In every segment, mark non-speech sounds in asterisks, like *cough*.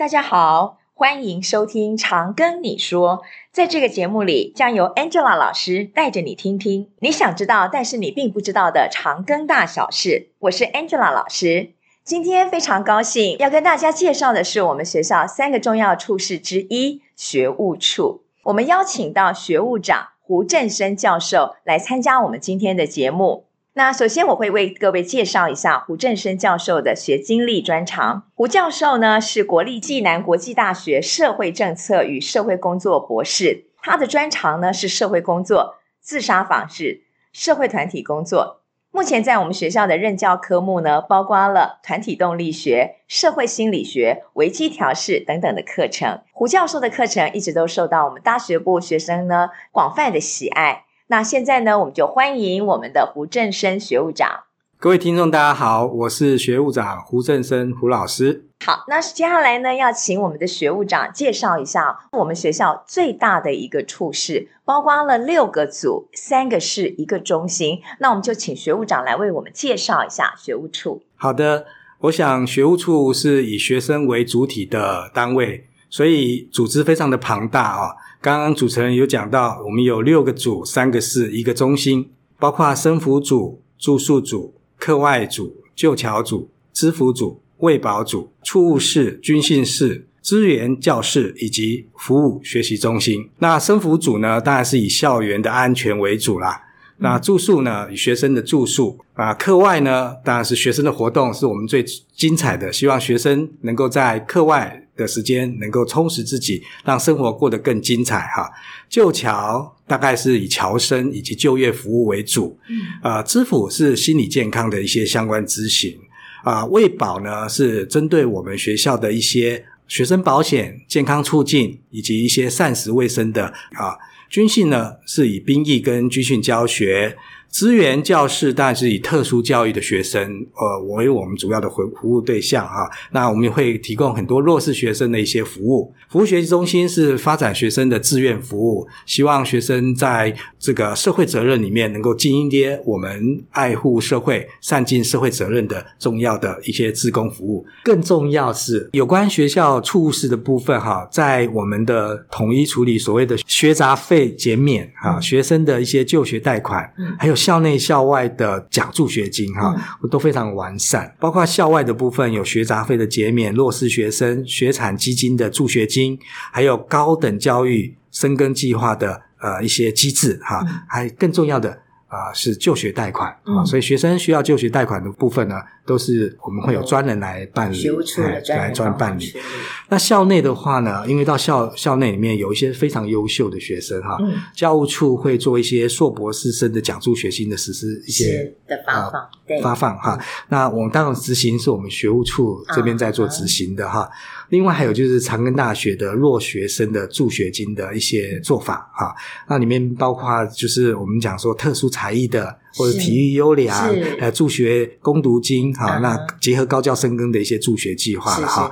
大家好，欢迎收听《长庚你说》。在这个节目里，将由 Angela 老师带着你听听你想知道，但是你并不知道的长庚大小事。我是 Angela 老师，今天非常高兴要跟大家介绍的是我们学校三个重要处室之一——学务处。我们邀请到学务长胡振生教授来参加我们今天的节目。那首先我会为各位介绍一下胡振升教授的学经历专长。胡教授呢是国立暨南国际大学社会政策与社会工作博士，他的专长呢是社会工作、自杀防治、社会团体工作。目前在我们学校的任教科目呢，包括了团体动力学、社会心理学、危机调试等等的课程。胡教授的课程一直都受到我们大学部学生呢广泛的喜爱。那现在呢，我们就欢迎我们的胡振生学务长。各位听众，大家好，我是学务长胡振生胡老师。好，那接下来呢，要请我们的学务长介绍一下我们学校最大的一个处室，包括了六个组、三个室、一个中心。那我们就请学务长来为我们介绍一下学务处。好的，我想学务处是以学生为主体的单位，所以组织非常的庞大啊、哦。刚刚主持人有讲到，我们有六个组、三个室、一个中心，包括生服组、住宿组、课外组、就侨组、资辅组、卫保组、处务室、军训室、资源教室以及服务学习中心。那生服组呢，当然是以校园的安全为主啦。那住宿呢，以学生的住宿啊，课外呢，当然是学生的活动是我们最精彩的，希望学生能够在课外的时间能够充实自己，让生活过得更精彩哈。旧桥大概是以侨生以及就业服务为主，嗯，啊，知府是心理健康的一些相关咨询，啊，卫保呢是针对我们学校的一些学生保险、健康促进以及一些膳食卫生的啊。军训呢，是以兵役跟军训教学。资源教室当然是以特殊教育的学生，呃，为我们主要的服服务对象哈。那我们也会提供很多弱势学生的一些服务。服务学习中心是发展学生的志愿服务，希望学生在这个社会责任里面能够尽一些我们爱护社会、善尽社会责任的重要的一些志工服务。更重要是有关学校处务室的部分哈，在我们的统一处理所谓的学杂费减免啊，学生的一些就学贷款，还有。校内校外的奖助学金哈，都非常完善。包括校外的部分有学杂费的减免、弱势学生学产基金的助学金，还有高等教育深耕计划的呃一些机制哈，还更重要的。啊、呃，是就学贷款啊、嗯，所以学生需要就学贷款的部分呢，都是我们会有专人来办理，学务处的专人来专办理。那校内的话呢，因为到校校内里面有一些非常优秀的学生哈、嗯，教务处会做一些硕博士生的奖助学金的实施一些的发放，呃、对发放哈。那我们当然执行是我们学务处这边在做执行的哈。嗯另外还有就是长庚大学的弱学生的助学金的一些做法啊，那里面包括就是我们讲说特殊才艺的或者体育优良，还有助学攻读金哈，那结合高教深耕的一些助学计划了哈。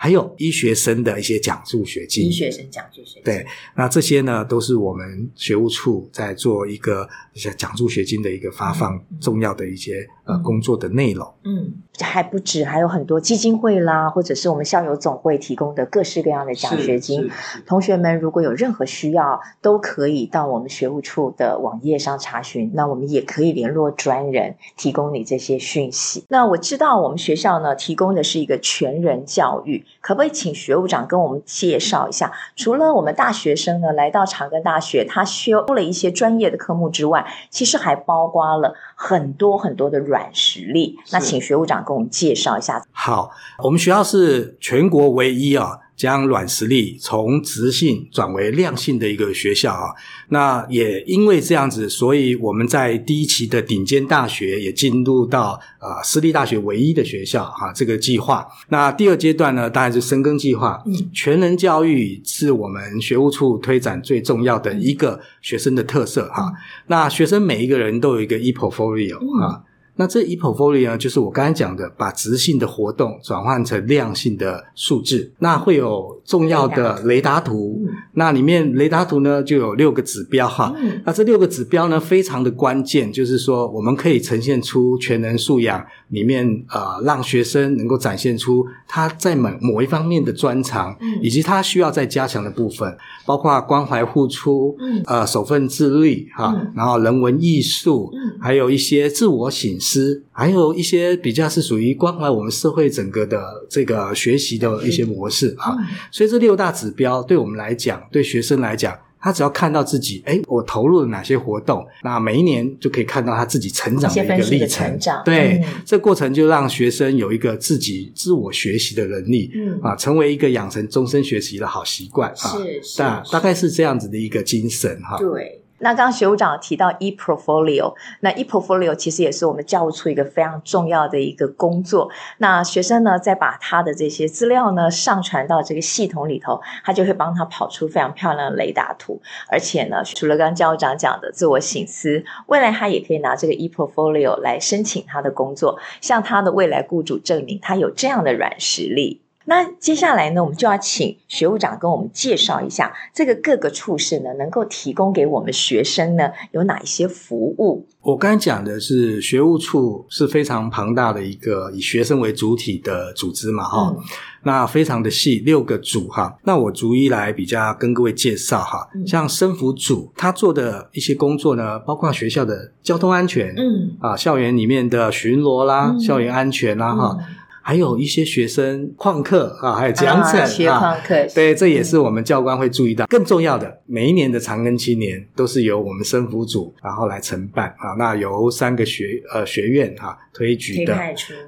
还有医学生的一些奖助学金，医学生奖助学金，对，那这些呢都是我们学务处在做一个一些奖助学金的一个发放重要的一些、嗯、呃工作的内容。嗯，还不止，还有很多基金会啦，或者是我们校友总会提供的各式各样的奖学金。同学们如果有任何需要，都可以到我们学务处的网页上查询。那我们也可以联络专人提供你这些讯息。那我知道我们学校呢提供的是一个全人教育。可不可以请学务长跟我们介绍一下？除了我们大学生呢来到长庚大学，他修了一些专业的科目之外，其实还包括了很多很多的软实力。那请学务长跟我们介绍一下。好，我们学校是全国唯一啊。将软实力从质性转为量性的一个学校啊，那也因为这样子，所以我们在第一期的顶尖大学也进入到呃私立大学唯一的学校哈、啊、这个计划。那第二阶段呢，当然是深耕计划。嗯，全人教育是我们学务处推展最重要的一个学生的特色哈、啊。那学生每一个人都有一个 e-portfolio 啊。那这 e-portfolio 呢，就是我刚才讲的，把直性的活动转换成量性的数字。那会有重要的雷达图，嗯、那里面雷达图呢就有六个指标哈。嗯、那这六个指标呢非常的关键，就是说我们可以呈现出全能素养里面呃，让学生能够展现出他在某某一方面的专长，嗯、以以及他需要再加强的部分，包括关怀付出，嗯、呃，守分自律哈，嗯、然后人文艺术，嗯、还有一些自我醒思，还有一些比较是属于关怀我们社会整个的这个学习的一些模式啊。嗯、所以这六大指标对我们来讲，对学生来讲。他只要看到自己，哎，我投入了哪些活动，那每一年就可以看到他自己成长的一个历程。长对，嗯、这过程就让学生有一个自己自我学习的能力，嗯啊，成为一个养成终身学习的好习惯啊。是是，大大概是这样子的一个精神哈。对。那刚刚学务长提到 e-portfolio，那 e-portfolio 其实也是我们教务处一个非常重要的一个工作。那学生呢，再把他的这些资料呢上传到这个系统里头，他就会帮他跑出非常漂亮的雷达图。而且呢，除了刚刚教务长讲的自我省思，未来他也可以拿这个 e-portfolio 来申请他的工作，向他的未来雇主证明他有这样的软实力。那接下来呢，我们就要请学务长跟我们介绍一下这个各个处室呢，能够提供给我们学生呢有哪一些服务？我刚才讲的是学务处是非常庞大的一个以学生为主体的组织嘛，哈、嗯，那非常的细，六个组哈。那我逐一来比较跟各位介绍哈，嗯、像生辅组，他做的一些工作呢，包括学校的交通安全，嗯，啊，校园里面的巡逻啦，嗯、校园安全啦，哈、嗯。还有一些学生旷课啊，还有奖惩啊，缺旷课，对，这也是我们教官会注意到。更重要的，每一年的长庚青年都是由我们生辅组然后来承办啊，那由三个学呃学院哈推举的，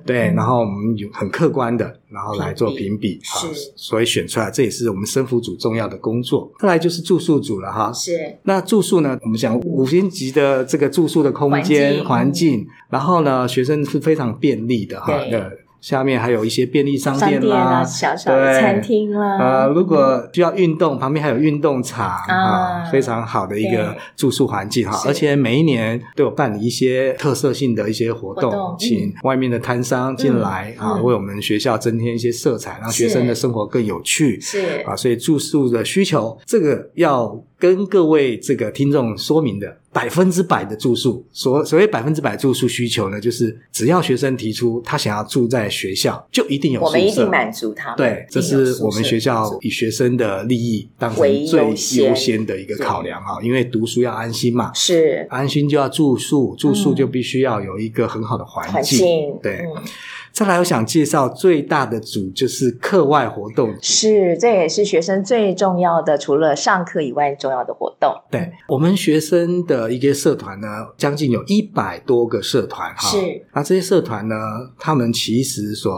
对，然后我们有很客观的，然后来做评比啊，所以选出来，这也是我们生辅组重要的工作。再来就是住宿组了哈，是。那住宿呢，我们讲五星级的这个住宿的空间环境，然后呢，学生是非常便利的哈，对。下面还有一些便利商店啦，啊、小小的餐厅啦。呃，如果需要运动，旁边还有运动场啊，非常好的一个住宿环境哈。而且每一年都有办理一些特色性的一些活动，活动请外面的摊商进来、嗯、啊，为我们学校增添一些色彩，让学生的生活更有趣。是啊，所以住宿的需求，这个要。跟各位这个听众说明的百分之百的住宿，所所谓百分之百住宿需求呢，就是只要学生提出他想要住在学校，就一定有宿舍。我们一定满足他们。对，这是我们学校以学生的利益当成最优先的一个考量啊，因为读书要安心嘛，是安心就要住宿，住宿就必须要有一个很好的环境。环境对。嗯再来，我想介绍最大的组就是课外活动，是，这也是学生最重要的，除了上课以外重要的活动。对，我们学生的一个社团呢，将近有一百多个社团哈。是，那这些社团呢，他们其实所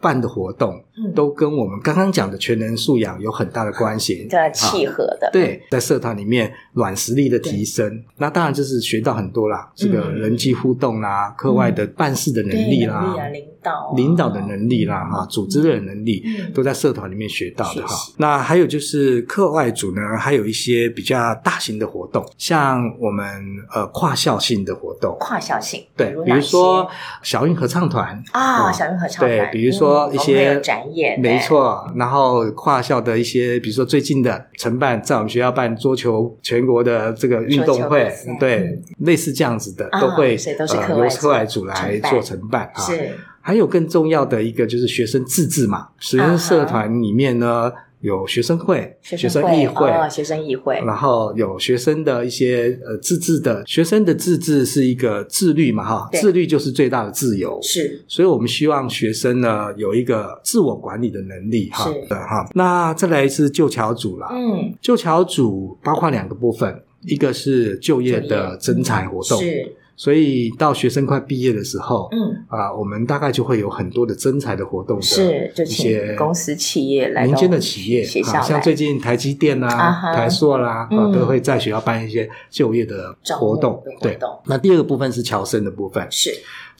办的活动，都跟我们刚刚讲的全能素养有很大的关系，在契合的。对，在社团里面软实力的提升，那当然就是学到很多啦，这个人际互动啦，课外的办事的能力啦，领导领导的能力啦，哈，组织的能力，都在社团里面学到的哈。那还有就是课外组呢，还有一些比较大型的活动，像我们呃跨校性的活动，跨校性对，比如说小运合唱团。啊，小运合唱团，对，比如说。一些展演，没错。然后跨校的一些，比如说最近的承办，在我们学校办桌球全国的这个运动会，对，类似这样子的，都会呃由课外组来做承办啊。是，还有更重要的一个就是学生自治嘛，学生社团里面呢。有学生会、学生议会、学生议会，然后有学生的一些呃自治的，学生的自治是一个自律嘛，哈，自律就是最大的自由，是，所以我们希望学生呢有一个自我管理的能力，哈，是。的哈。那再来是就侨组啦，嗯，就侨组包括两个部分，一个是就业的征才活动，是。所以到学生快毕业的时候，嗯。啊，我们大概就会有很多的征才的活动，是就一些公司企业来民间的企业啊，像最近台积电啦、台塑啦啊，都会在学校办一些就业的活动。对，那第二个部分是侨生的部分，是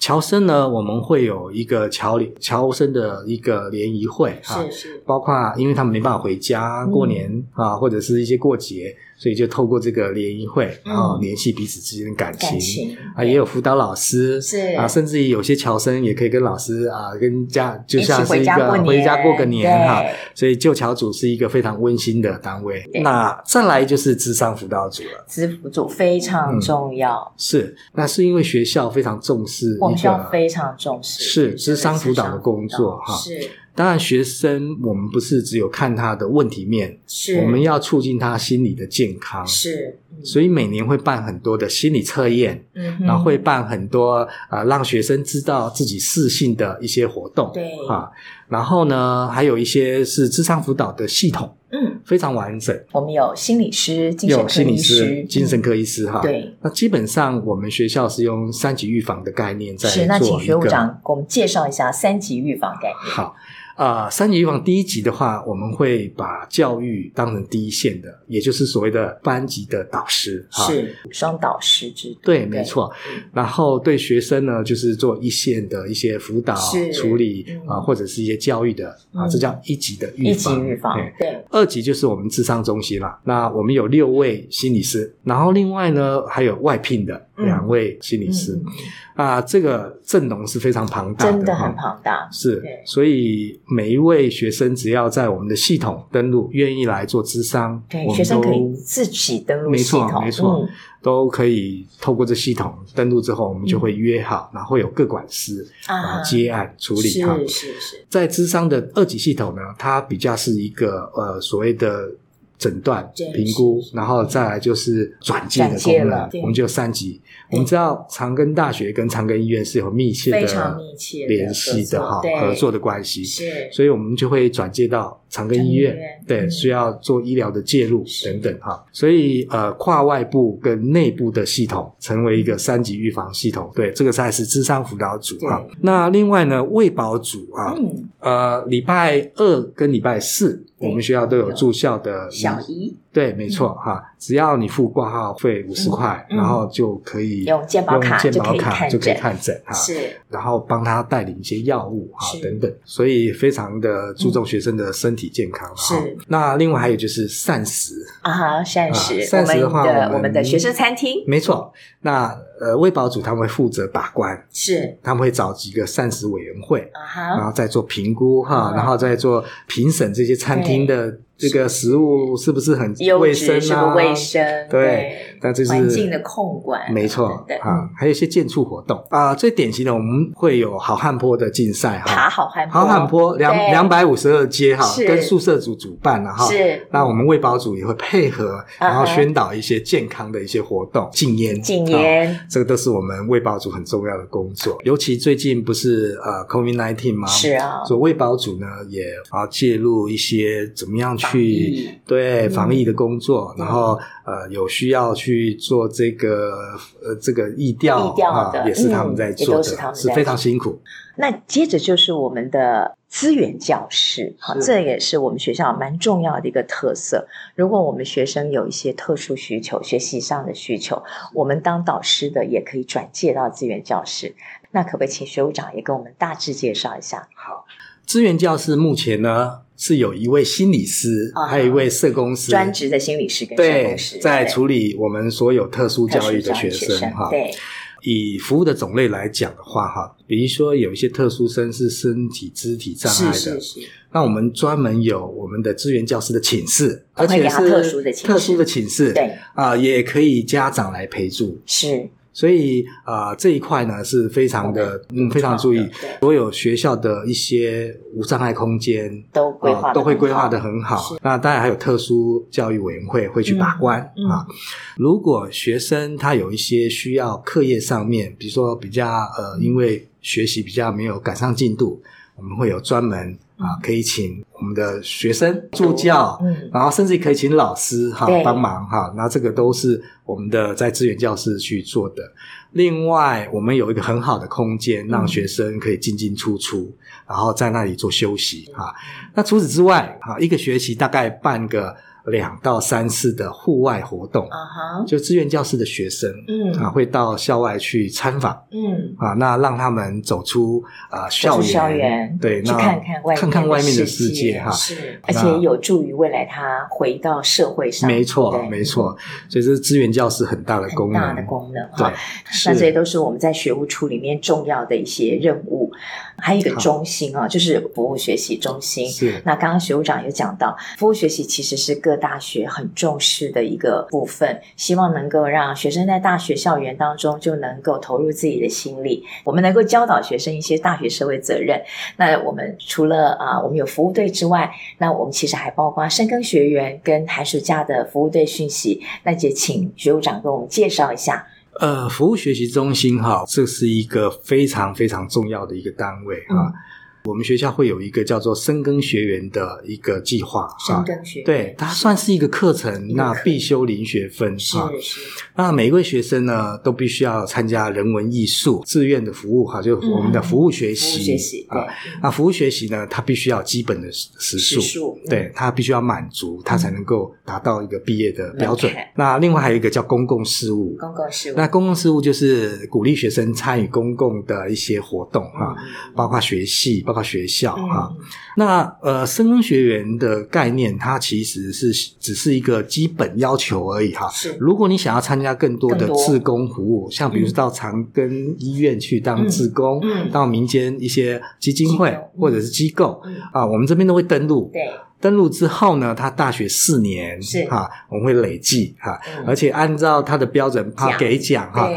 侨生呢，我们会有一个侨联侨生的一个联谊会啊，是是，包括因为他们没办法回家过年啊，或者是一些过节。所以就透过这个联谊会，嗯、然后联系彼此之间的感情，感情啊，也有辅导老师是啊，甚至于有些侨生也可以跟老师啊，跟家就像是一个回家过个年哈。所以旧侨组是一个非常温馨的单位。那再来就是智商辅导组了，智辅组非常重要。嗯、是，那是因为学校非常重视，我们需要非常重视是是商辅导的工作哈。是。当然，学生我们不是只有看他的问题面，是。我们要促进他心理的健康，是，嗯、所以每年会办很多的心理测验，嗯，然后会办很多啊、呃，让学生知道自己适性的一些活动，对。啊，然后呢，还有一些是智商辅导的系统，嗯，非常完整。我们有心理师、精神科医师、有心理师、精神科医师哈、嗯，对。那基本上我们学校是用三级预防的概念在做那请学务长给我们介绍一下三级预防概念。好。啊、呃，三级预防第一级的话，我们会把教育当成第一线的，也就是所谓的班级的导师，是双导师制。对，没错。然后对学生呢，就是做一线的一些辅导处理啊、呃，或者是一些教育的啊、呃，这叫一级的预防。一级预防。对。二级就是我们智商中心了。那我们有六位心理师，然后另外呢还有外聘的两位心理师。嗯嗯啊，这个阵容是非常庞大的，真的很庞大。是，所以每一位学生只要在我们的系统登录，愿意来做咨商，对，学生可以自己登录系统，没错，没错，嗯、都可以透过这系统登录之后，我们就会约好，嗯、然后会有各管师啊接案处理哈。是是是，在智商的二级系统呢，它比较是一个呃所谓的。诊断、评估，然后再来就是转介的功能，我们就三级。我们知道长庚大学跟长庚医院是有密切的、非常密切联系的哈合作的关系，是，所以我们就会转介到长庚医院，对，需要做医疗的介入等等哈。所以呃，跨外部跟内部的系统成为一个三级预防系统，对，这个才是智商辅导组哈。那另外呢，卫保组啊，呃，礼拜二跟礼拜四。我们学校都有住校的小姨，对，没错哈，只要你付挂号费五十块，然后就可以用健保卡就可以看诊，就可以看诊哈，是，然后帮他带领一些药物哈等等，所以非常的注重学生的身体健康。是，那另外还有就是膳食啊哈，膳食，膳食的话，我们的学生餐厅，没错，那。呃，卫保组他们会负责把关，是他们会找几个膳食委员会，uh -huh. 然后再做评估哈，uh -huh. 然后再做评审这些餐厅的这个食物是不是很卫生啊？是不卫生？对，那这是环境的控管，没错，对。啊，还有一些建促活动。啊。最典型的，我们会有好汉坡的竞赛哈，爬好汉好汉坡两两百五十二阶哈，跟宿舍组主办了哈，是。那我们卫保组也会配合，然后宣导一些健康的一些活动，禁烟，禁烟。这个都是我们卫保组很重要的工作，尤其最近不是呃 COVID-19 吗？是啊，所以卫保组呢也啊介入一些怎么样去对防疫的工作，嗯、然后呃有需要去做这个呃这个意调，疫调啊，也是他们在做的，嗯、是，是非常辛苦。那接着就是我们的。资源教室，好，这也是我们学校蛮重要的一个特色。如果我们学生有一些特殊需求、学习上的需求，我们当导师的也可以转介到资源教室。那可不可以请学务长也跟我们大致介绍一下？好，资源教室目前呢是有一位心理师，啊、还有一位社工师，专职的心理师跟社工师在处理我们所有特殊教育的学生哈。对。以服务的种类来讲的话，哈，比如说有一些特殊生是身体肢体障碍的，是是是，那我们专门有我们的资源教师的寝室，而且是特殊的特殊的寝室，对。啊，也可以家长来陪住，是。所以啊、呃，这一块呢是非常的，嗯，非常注意，所有学校的一些无障碍空间都规划、呃、都会规划得很好。那当然还有特殊教育委员会会去把关、嗯、啊、嗯。如果学生他有一些需要课业上面，比如说比较呃，因为学习比较没有赶上进度，我们会有专门。啊，可以请我们的学生助教，嗯，然后甚至可以请老师哈帮忙哈，那这个都是我们的在资源教室去做的。另外，我们有一个很好的空间，让学生可以进进出出，然后在那里做休息哈。那除此之外，哈，一个学期大概半个两到三次的户外活动，啊哈，就志愿教师的学生，嗯。啊，会到校外去参访，嗯，啊，那让他们走出啊、呃、校园，校园对，去看看外面看看外面的世世界哈，是，而且有助于未来他回到社会上，没错，没错，所以这是志愿教师很大的功能，很大的功能，对，那这些都是我们在学务处里面重要的一些任务，还有一个中心啊，就是服务学习中心。是，那刚刚学务长有讲到，服务学习其实是各大学很重视的一个部分，希望能够让学生在大学校园当中就能够投入自己的心力，我们能够教导学生一些大学社会责任。那我们除了啊，我们有服务队之外，那我们其实还包括深耕学员跟寒暑假的服务队讯息。那也请学务长给我们介绍一下。呃，服务学习中心哈，这是一个非常非常重要的一个单位哈。我们学校会有一个叫做深耕学员的一个计划，深耕学园，对，它算是一个课程，那必修零学分是是。那每一位学生呢，都必须要参加人文艺术志愿的服务哈，就我们的服务学习，学习啊。那服务学习呢，它必须要基本的时数，对，它必须要满足，它才能够达到一个毕业的标准。那另外还有一个叫公共事务，公共事务，那公共事务就是鼓励学生参与公共的一些活动哈，包括学系。包括学校哈、嗯，那呃，深耕学员的概念，它其实是只是一个基本要求而已哈。是，如果你想要参加更多的志工服务，像比如说到长庚医院去当志工，嗯，到民间一些基金会或者是机构、嗯、啊，我们这边都会登录。对，登录之后呢，他大学四年是。哈，我们会累计哈、嗯，而且按照他的标准，他给奖哈。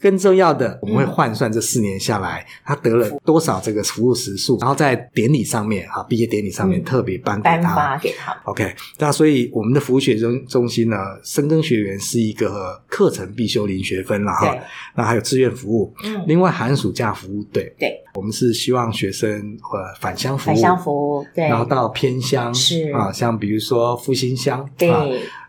更重要的，我们会换算这四年下来，嗯、他得了多少这个服务时数，然后在典礼上面哈，毕业典礼上面特别颁颁发给他。OK，那所以我们的服务学习中中心呢，深耕学员是一个课程必修零学分了哈。那还有志愿服务，嗯，另外寒暑假服务，对。对，我们是希望学生呃返乡服务，返乡服务，对，然后到偏乡是。啊，像比如说复兴乡，对。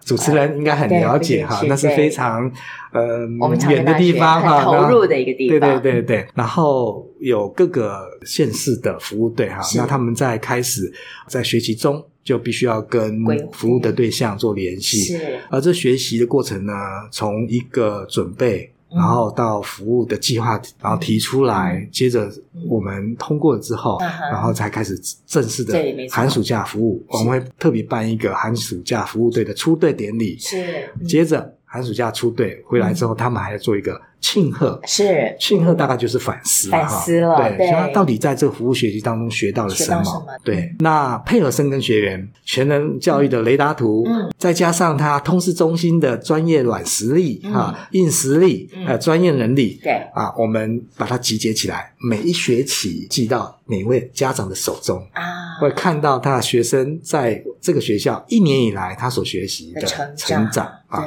啊主持人应该很了解哈，那是非常呃远的地方哈，投入的一个地方。对对对对，然后有各个县市的服务队哈，那他们在开始在学习中就必须要跟服务的对象做联系，是。而这学习的过程呢，从一个准备。然后到服务的计划，然后提出来，嗯、接着我们通过了之后，嗯，然后才开始正式的寒暑假服务。我们会特别办一个寒暑假服务队的出队典礼，是，接着寒暑假出队回来之后，嗯，他们还要做一个。庆贺。是。庆贺，大概就是反思反思了，对，所以他到底在这个服务学习当中学到了什么？什么？对，那配合深耕学员全能教育的雷达图，嗯，再加上他通识中心的专业软实力哈、嗯、硬实力还有专业能力，对。啊，我们把它集结起来，每一学期寄到每位家长的手中啊，会看到他的学生在这个学校一年以来他所学习的成长，啊，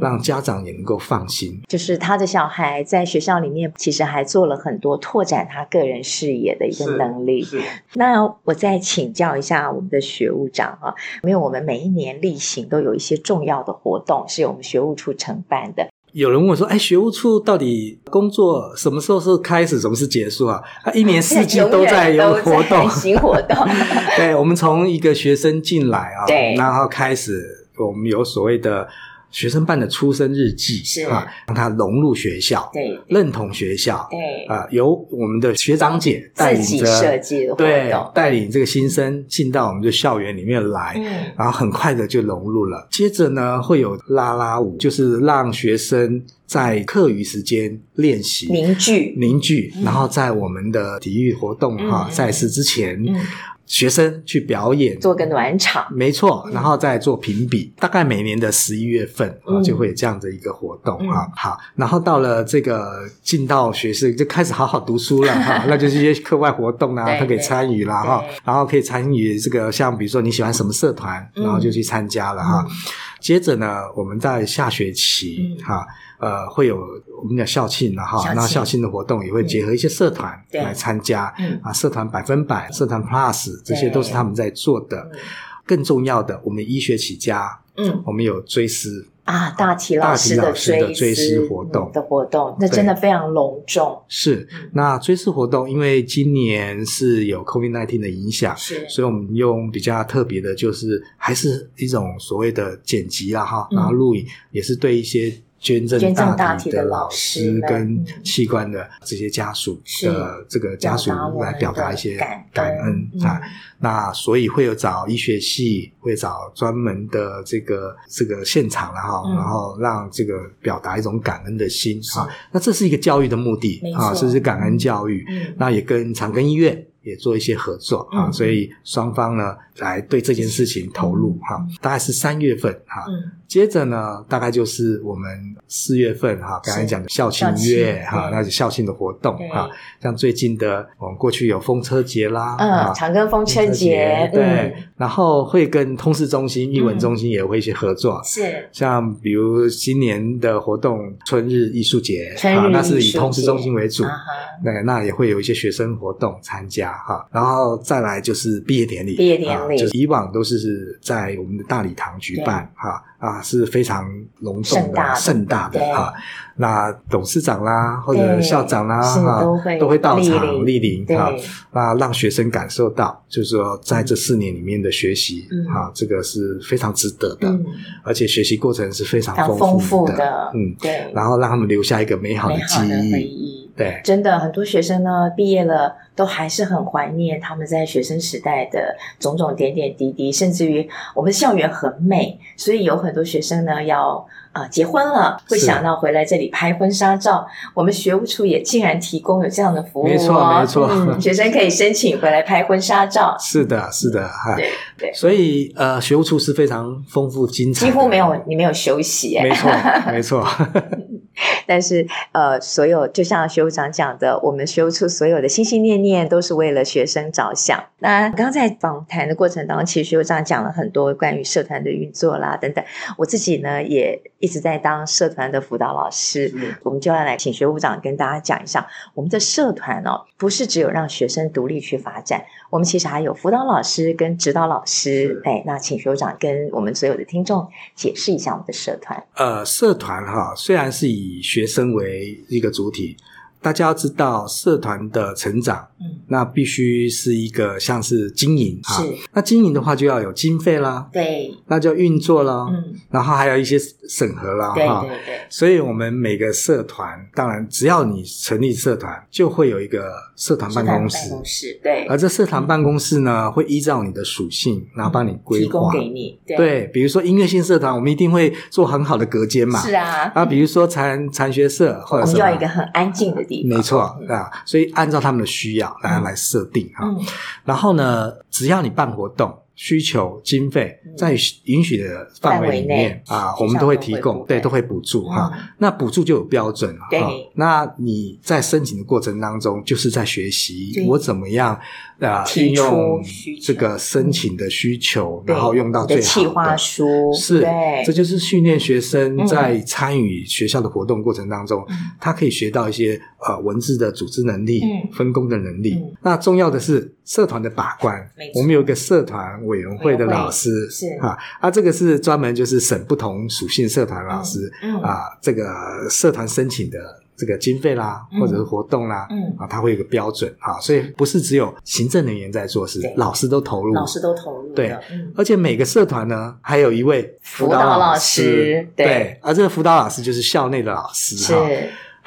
让家长也能够放心，就是他的。小孩在学校里面其实还做了很多拓展他个人视野的一个能力。是，那我再请教一下我们的学务长啊，因为我们每一年例行都有一些重要的活动是由我们学务处承办的。有人问说：“哎，学务处到底工作什么时候是开始，什么是结束啊？”他一年四季 *laughs* 都在有活动，*laughs* 新活动。对，我们从一个学生进来啊，对，然后开始我们有所谓的。学生办的出生日记是。啊，让他融入学校，对，认同学校，对。啊，由我们的学长姐带领着设计的，对，带领这个新生进到我们的校园里面来，嗯，然后很快的就融入了。接着呢，会有拉拉舞，就是让学生在课余时间练习凝聚。凝聚，然后在我们的体育活动哈赛事之前。学生去表演，做个暖场，没错，然后再做评比，大概每年的十一月份啊，就会有这样的一个活动啊。好，然后到了这个进到学士，就开始好好读书了哈，*laughs* 那就是一些课外活动啊，他可以参与了哈，然后可以参与这个像比如说你喜欢什么社团，然后就去参加了哈。接着呢，我们在下学期哈。呃，会有我们讲校庆了哈，那校庆的活动也会结合一些社团来参加，嗯、啊，社团百分百、社团 Plus 这些都是他们在做的。更重要的，我们医学起家，嗯，我们有追思。啊，大体老师的追思活动的活动，那真的非常隆重。是，那追思活动，因为今年是有 COVID-19 的影响，是，所以我们用比较特别的，就是还是一种所谓的剪辑啦，哈，然后录影也是对一些。捐赠大体的老师跟器官的这些家属的这个家属来表达一些感恩啊，那所以会有找医学系，会找专门的这个这个现场然后然后让这个表达一种感恩的心啊，那这是一个教育的目的啊，这是感恩教育，那也跟长庚医院。也做一些合作啊，所以双方呢来对这件事情投入哈，大概是三月份哈，接着呢大概就是我们四月份哈，刚才讲的校庆月哈，那是校庆的活动哈，像最近的我们过去有风车节啦，嗯，长庚风车节，对，然后会跟通识中心、艺文中心也会一些合作，是，像比如今年的活动春日艺术节，啊，那是以通识中心为主，那，那也会有一些学生活动参加。哈，然后再来就是毕业典礼，毕业典礼，就是以往都是在我们的大礼堂举办，哈啊是非常隆重的、盛大的哈。那董事长啦，或者校长啦，哈，都会到场莅临，哈，那让学生感受到，就是说在这四年里面的学习，哈，这个是非常值得的，而且学习过程是非常丰富的，嗯，对，然后让他们留下一个美好的记忆。对，真的很多学生呢，毕业了都还是很怀念他们在学生时代的种种点点滴滴，甚至于我们校园很美，所以有很多学生呢要啊、呃、结婚了，会想到回来这里拍婚纱照。我们学务处也竟然提供有这样的服务，哦，没错没错，嗯，*laughs* 学生可以申请回来拍婚纱照。是的，是的，哈，对对，所以呃，学务处是非常丰富精彩，几乎没有你没有休息，没错没错。*laughs* *laughs* 但是，呃，所有就像学务长讲的，我们学务处所有的心心念念都是为了学生着想。那刚在访谈的过程当中，其实学务长讲了很多关于社团的运作啦等等。我自己呢，也一直在当社团的辅导老师。嗯，我们就要来请学务长跟大家讲一下，我们的社团哦，不是只有让学生独立去发展，我们其实还有辅导老师跟指导老师。哎，那请学务长跟我们所有的听众解释一下我们的社团。呃，社团哈，虽然是以以学生为一个主体。大家要知道，社团的成长，嗯，那必须是一个像是经营啊。是，那经营的话就要有经费啦，对，那就运作啦，嗯，然后还有一些审核啦，对对对。所以我们每个社团，当然只要你成立社团，就会有一个社团办公室，办公室对。而这社团办公室呢，会依照你的属性，然后帮你规划，提供给你。对，比如说音乐性社团，我们一定会做很好的隔间嘛，是啊。啊，比如说禅禅学社，或者是我们要一个很安静的。没错啊，所以按照他们的需要来来设定哈。然后呢，只要你办活动，需求经费在允许的范围里面啊，我们都会提供，对，都会补助哈。那补助就有标准了哈。那你在申请的过程当中，就是在学习我怎么样。啊，运用这个申请的需求，然后用到最好的企划书，是，这就是训练学生在参与学校的活动过程当中，他可以学到一些呃文字的组织能力、分工的能力。那重要的是社团的把关，我们有一个社团委员会的老师，是。啊，啊，这个是专门就是审不同属性社团老师啊，这个社团申请的。这个经费啦，或者是活动啦，嗯，啊，它会有个标准啊，所以不是只有行政人员在做事，老师都投入，老师都投入，对，而且每个社团呢，还有一位辅导老师，对，而这个辅导老师就是校内的老师，是。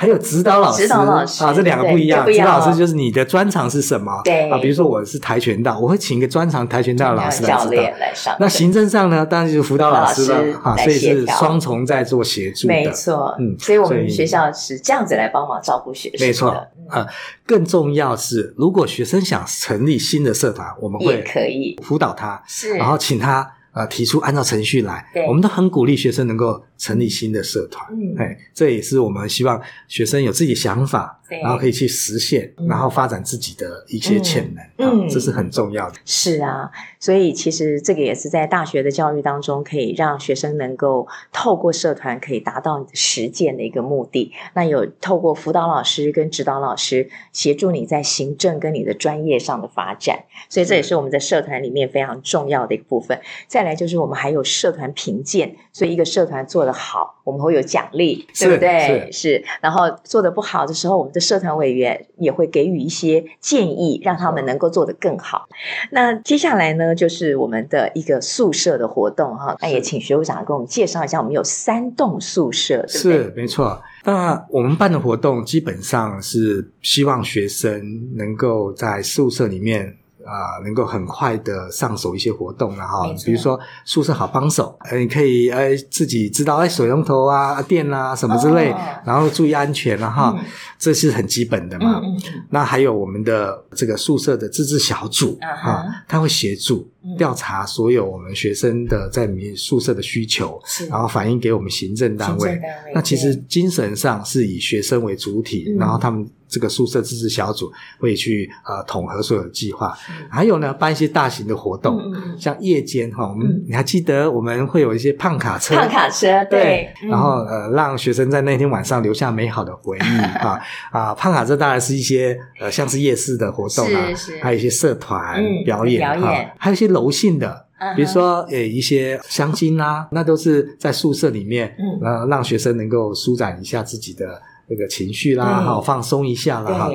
还有指导老师，指导老师啊，这两个不一样。指导老师就是你的专长是什么？对啊，比如说我是跆拳道，我会请一个专长跆拳道的老师来指导。那行政上呢，当然就是辅导老师了啊，所以是双重在做协助的。没错，嗯，所以我们学校是这样子来帮忙照顾学生。没错，啊，更重要是，如果学生想成立新的社团，我们会可以辅导他，是，然后请他。呃，提出按照程序来，我们都很鼓励学生能够成立新的社团。嗯，哎，这也是我们希望学生有自己的想法，对，然后可以去实现，然后发展自己的一些潜能，嗯，这是很重要的。是啊，所以其实这个也是在大学的教育当中，可以让学生能够透过社团可以达到实践的一个目的。那有透过辅导老师跟指导老师协助你在行政跟你的专业上的发展，所以这也是我们在社团里面非常重要的一个部分。再来就是我们还有社团评鉴，所以一个社团做得好，我们会有奖励，对不对？是，是。然后做得不好的时候，我们的社团委员也会给予一些建议，让他们能够做得更好。那接下来呢，就是我们的一个宿舍的活动哈。那也请学务长给我们介绍一下，我们有三栋宿舍，对不对？是，没错。那我们办的活动基本上是希望学生能够在宿舍里面。啊、呃，能够很快的上手一些活动了哈比如说宿舍好帮手，呃，你可以呃自己知道哎水龙头啊、电啊什么之类，哦、然后注意安全然后、嗯、这是很基本的嘛。嗯嗯、那还有我们的这个宿舍的自治小组啊，他会协助调查所有我们学生的在宿舍的需求，嗯、然后反映给我们行政单位。那其实精神上是以学生为主体，嗯、然后他们。这个宿舍自治小组会去呃统合所有的计划，嗯、还有呢办一些大型的活动，嗯、像夜间哈，我们、嗯、你还记得我们会有一些胖卡车，胖卡车对，然后呃让学生在那天晚上留下美好的回忆 *laughs* 啊啊，胖卡车当然是一些呃像是夜市的活动啊，还有一些社团表演啊，还有一些柔性的，嗯、比如说呃一些香精啊，那都是在宿舍里面，嗯，呃让学生能够舒展一下自己的。这个情绪啦，好放松一下啦，哈，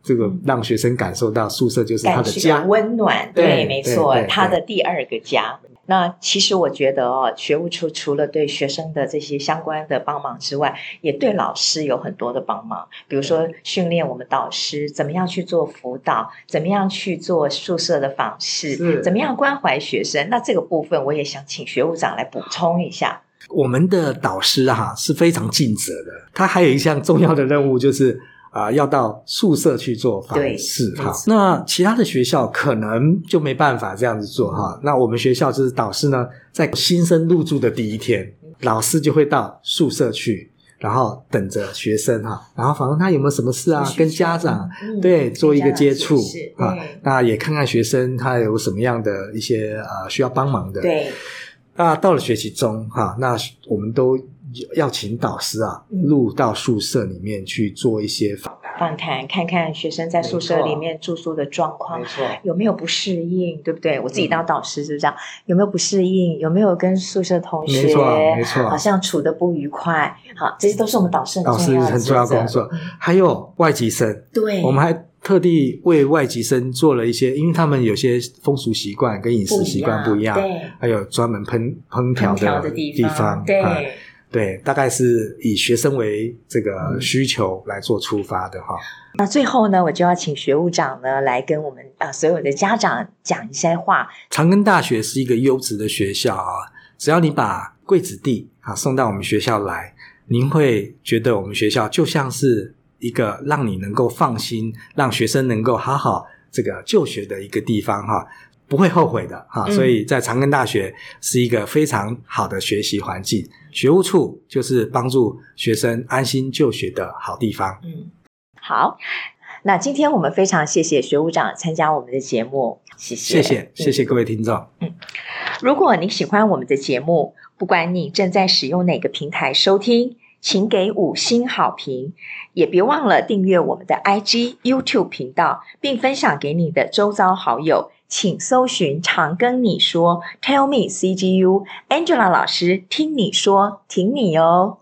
这个让学生感受到宿舍就是他的家，温暖，对，对没错，他的第二个家。那其实我觉得哦，学务处除了对学生的这些相关的帮忙之外，也对老师有很多的帮忙，比如说训练我们导师怎么样去做辅导，怎么样去做宿舍的访视，怎么样关怀学生。那这个部分我也想请学务长来补充一下。我们的导师哈是非常尽责的，他还有一项重要的任务就是啊、呃，要到宿舍去做访视哈。那其他的学校可能就没办法这样子做哈。那我们学校就是导师呢，在新生入住的第一天，老师就会到宿舍去，然后等着学生哈，然后访问他有没有什么事啊，跟家长对做一个接触啊，那也看看学生他有什么样的一些呃需要帮忙的对。那到了学期中，哈，那我们都要请导师啊，入到宿舍里面去做一些访谈，访谈，看看学生在宿舍里面住宿的状况，没错，有没有不适应，对不对？我自己当导师是不是这样？有没有不适应？有没有跟宿舍同学，没错，没错，好像处得不愉快？好，这些都是我们导师很重要的导师很重要工作。还有外籍生，对，我们还。特地为外籍生做了一些，因为他们有些风俗习惯跟饮食习惯不一样，对，还有专门烹烹调的地方，对，对，大概是以学生为这个需求来做出发的哈。那最后呢，我就要请学务长呢来跟我们啊所有的家长讲一些话。长庚大学是一个优质的学校啊，只要你把贵子弟啊送到我们学校来，您会觉得我们学校就像是。一个让你能够放心，让学生能够好好这个就学的一个地方哈，不会后悔的哈。嗯、所以在长庚大学是一个非常好的学习环境，学务处就是帮助学生安心就学的好地方。嗯，好，那今天我们非常谢谢学务长参加我们的节目，谢谢，谢谢，谢谢各位听众。嗯，如果你喜欢我们的节目，不管你正在使用哪个平台收听。请给五星好评，也别忘了订阅我们的 IG、YouTube 频道，并分享给你的周遭好友。请搜寻“常跟你说 ”，Tell me CGU，Angela 老师听你说，挺你哦。